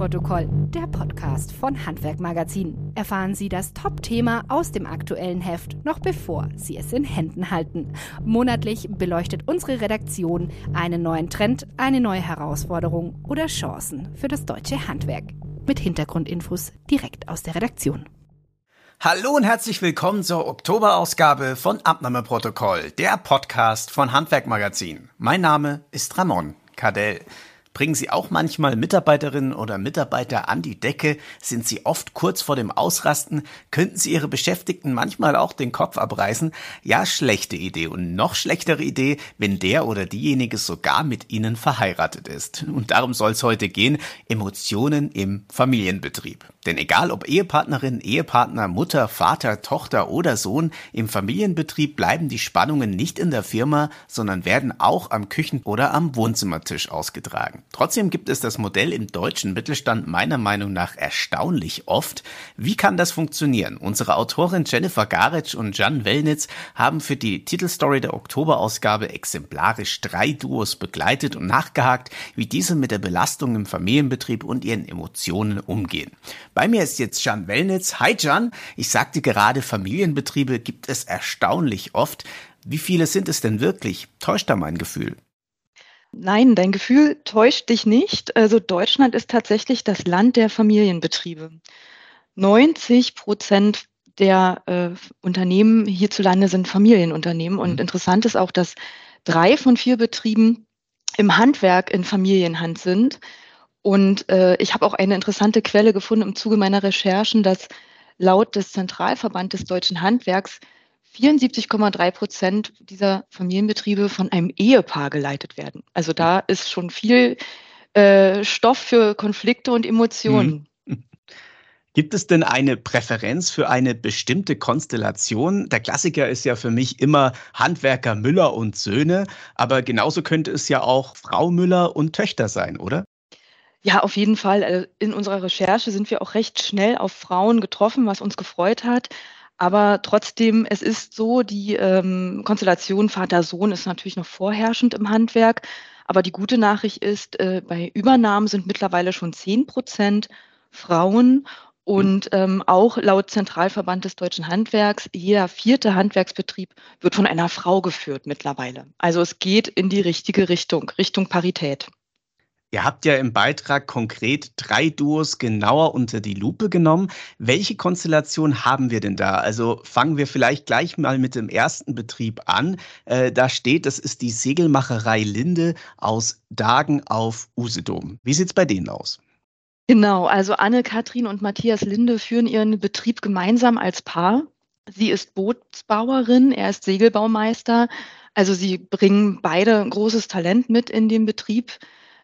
Abnahmeprotokoll, der Podcast von Handwerk Magazin. Erfahren Sie das Top-Thema aus dem aktuellen Heft, noch bevor Sie es in Händen halten. Monatlich beleuchtet unsere Redaktion einen neuen Trend, eine neue Herausforderung oder Chancen für das deutsche Handwerk. Mit Hintergrundinfos direkt aus der Redaktion. Hallo und herzlich willkommen zur Oktoberausgabe von Abnahmeprotokoll, der Podcast von Handwerk Magazin. Mein Name ist Ramon Cadell. Bringen Sie auch manchmal Mitarbeiterinnen oder Mitarbeiter an die Decke? Sind Sie oft kurz vor dem Ausrasten? Könnten Sie Ihre Beschäftigten manchmal auch den Kopf abreißen? Ja, schlechte Idee. Und noch schlechtere Idee, wenn der oder diejenige sogar mit Ihnen verheiratet ist. Und darum soll es heute gehen. Emotionen im Familienbetrieb. Denn egal ob Ehepartnerin, Ehepartner, Mutter, Vater, Tochter oder Sohn, im Familienbetrieb bleiben die Spannungen nicht in der Firma, sondern werden auch am Küchen- oder am Wohnzimmertisch ausgetragen. Trotzdem gibt es das Modell im deutschen Mittelstand meiner Meinung nach erstaunlich oft. Wie kann das funktionieren? Unsere Autorin Jennifer Garitsch und Jan Wellnitz haben für die Titelstory der Oktoberausgabe exemplarisch drei Duos begleitet und nachgehakt, wie diese mit der Belastung im Familienbetrieb und ihren Emotionen umgehen. Bei mir ist jetzt Jan Wellnitz. Hi Jan, ich sagte gerade, Familienbetriebe gibt es erstaunlich oft. Wie viele sind es denn wirklich? Täuscht da mein Gefühl? Nein, dein Gefühl täuscht dich nicht. Also Deutschland ist tatsächlich das Land der Familienbetriebe. 90 Prozent der äh, Unternehmen hierzulande sind Familienunternehmen. Und mhm. interessant ist auch, dass drei von vier Betrieben im Handwerk in Familienhand sind. Und äh, ich habe auch eine interessante Quelle gefunden im Zuge meiner Recherchen, dass laut des Zentralverband des deutschen Handwerks 74,3 Prozent dieser Familienbetriebe von einem Ehepaar geleitet werden. Also da ist schon viel äh, Stoff für Konflikte und Emotionen. Hm. Gibt es denn eine Präferenz für eine bestimmte Konstellation? Der Klassiker ist ja für mich immer Handwerker Müller und Söhne, aber genauso könnte es ja auch Frau Müller und Töchter sein, oder? Ja, auf jeden Fall. Also in unserer Recherche sind wir auch recht schnell auf Frauen getroffen, was uns gefreut hat. Aber trotzdem, es ist so, die ähm, Konstellation Vater-Sohn ist natürlich noch vorherrschend im Handwerk. Aber die gute Nachricht ist, äh, bei Übernahmen sind mittlerweile schon 10 Prozent Frauen. Und ähm, auch laut Zentralverband des deutschen Handwerks, jeder vierte Handwerksbetrieb wird von einer Frau geführt mittlerweile. Also es geht in die richtige Richtung, Richtung Parität. Ihr habt ja im Beitrag konkret drei Duos genauer unter die Lupe genommen. Welche Konstellation haben wir denn da? Also fangen wir vielleicht gleich mal mit dem ersten Betrieb an. Äh, da steht, das ist die Segelmacherei Linde aus Dagen auf Usedom. Wie sieht's bei denen aus? Genau, also Anne-Kathrin und Matthias Linde führen ihren Betrieb gemeinsam als Paar. Sie ist Bootsbauerin, er ist Segelbaumeister. Also sie bringen beide großes Talent mit in den Betrieb.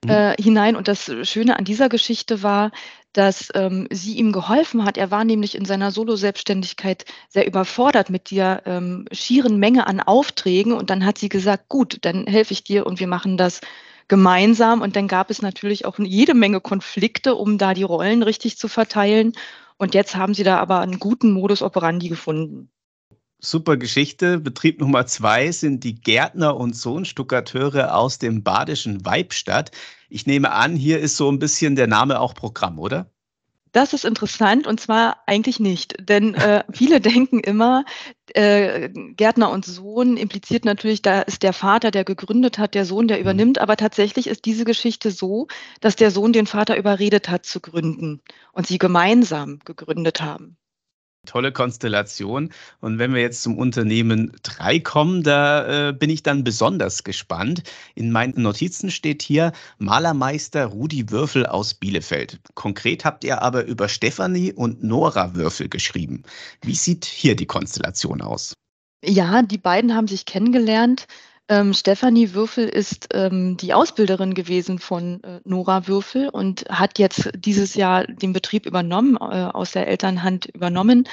Mhm. äh, hinein. Und das Schöne an dieser Geschichte war, dass ähm, sie ihm geholfen hat. Er war nämlich in seiner Solo-Selbstständigkeit sehr überfordert mit der ähm, schieren Menge an Aufträgen. Und dann hat sie gesagt, gut, dann helfe ich dir und wir machen das gemeinsam. Und dann gab es natürlich auch jede Menge Konflikte, um da die Rollen richtig zu verteilen. Und jetzt haben sie da aber einen guten Modus operandi gefunden super Geschichte. Betrieb Nummer zwei sind die Gärtner und Sohn Stuckateure aus dem badischen Weibstadt. Ich nehme an, hier ist so ein bisschen der Name auch Programm, oder? Das ist interessant und zwar eigentlich nicht, denn äh, viele denken immer, äh, Gärtner und Sohn impliziert natürlich, da ist der Vater, der gegründet hat, der Sohn, der mhm. übernimmt, aber tatsächlich ist diese Geschichte so, dass der Sohn den Vater überredet hat zu gründen und sie gemeinsam gegründet haben. Tolle Konstellation. Und wenn wir jetzt zum Unternehmen 3 kommen, da äh, bin ich dann besonders gespannt. In meinen Notizen steht hier Malermeister Rudi Würfel aus Bielefeld. Konkret habt ihr aber über Stefanie und Nora Würfel geschrieben. Wie sieht hier die Konstellation aus? Ja, die beiden haben sich kennengelernt ähm, Stefanie Würfel ist ähm, die Ausbilderin gewesen von äh, Nora Würfel und hat jetzt dieses Jahr den Betrieb übernommen, äh, aus der Elternhand übernommen.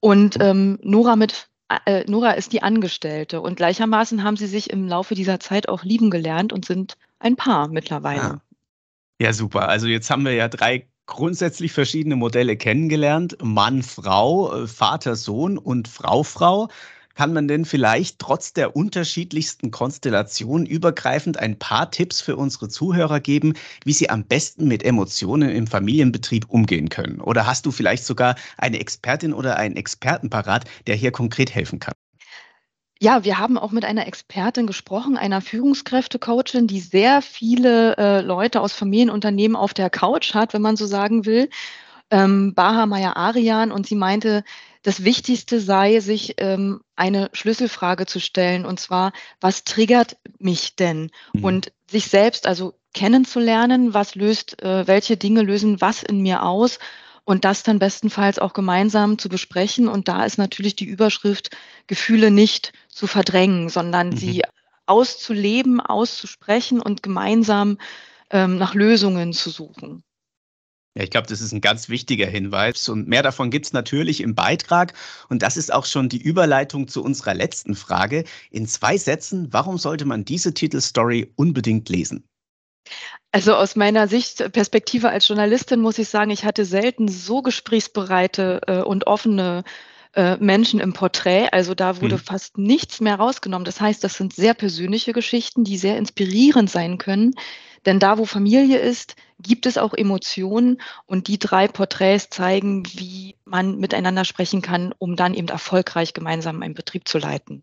Und ähm, Nora mit äh, Nora ist die Angestellte und gleichermaßen haben sie sich im Laufe dieser Zeit auch lieben gelernt und sind ein Paar mittlerweile. Ah. Ja, super. Also jetzt haben wir ja drei grundsätzlich verschiedene Modelle kennengelernt. Mann, Frau, äh, Vater, Sohn und Frau, Frau. Kann man denn vielleicht trotz der unterschiedlichsten Konstellationen übergreifend ein paar Tipps für unsere Zuhörer geben, wie sie am besten mit Emotionen im Familienbetrieb umgehen können? Oder hast du vielleicht sogar eine Expertin oder einen Experten parat, der hier konkret helfen kann? Ja, wir haben auch mit einer Expertin gesprochen, einer Führungskräftecoachin, die sehr viele äh, Leute aus Familienunternehmen auf der Couch hat, wenn man so sagen will. Ähm, Baha Maya Arian und sie meinte, das Wichtigste sei, sich ähm, eine Schlüsselfrage zu stellen, und zwar, was triggert mich denn? Mhm. Und sich selbst also kennenzulernen, was löst, äh, welche Dinge lösen was in mir aus und das dann bestenfalls auch gemeinsam zu besprechen. Und da ist natürlich die Überschrift Gefühle nicht zu verdrängen, sondern mhm. sie auszuleben, auszusprechen und gemeinsam ähm, nach Lösungen zu suchen. Ja, ich glaube, das ist ein ganz wichtiger Hinweis. Und mehr davon gibt es natürlich im Beitrag. Und das ist auch schon die Überleitung zu unserer letzten Frage. In zwei Sätzen, warum sollte man diese Titelstory unbedingt lesen? Also aus meiner Sicht, Perspektive als Journalistin muss ich sagen, ich hatte selten so gesprächsbereite äh, und offene äh, Menschen im Porträt. Also da wurde mhm. fast nichts mehr rausgenommen. Das heißt, das sind sehr persönliche Geschichten, die sehr inspirierend sein können. Denn da, wo Familie ist, gibt es auch Emotionen und die drei Porträts zeigen, wie man miteinander sprechen kann, um dann eben erfolgreich gemeinsam einen Betrieb zu leiten.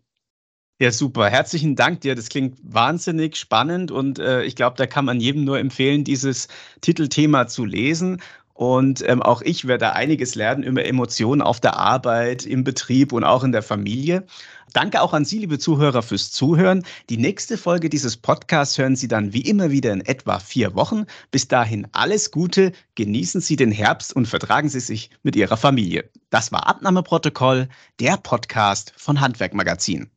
Ja, super. Herzlichen Dank dir. Das klingt wahnsinnig spannend und äh, ich glaube, da kann man jedem nur empfehlen, dieses Titelthema zu lesen. Und ähm, auch ich werde einiges lernen über Emotionen auf der Arbeit, im Betrieb und auch in der Familie. Danke auch an Sie, liebe Zuhörer, fürs Zuhören. Die nächste Folge dieses Podcasts hören Sie dann wie immer wieder in etwa vier Wochen. Bis dahin alles Gute, genießen Sie den Herbst und vertragen Sie sich mit Ihrer Familie. Das war Abnahmeprotokoll, der Podcast von Handwerkmagazin.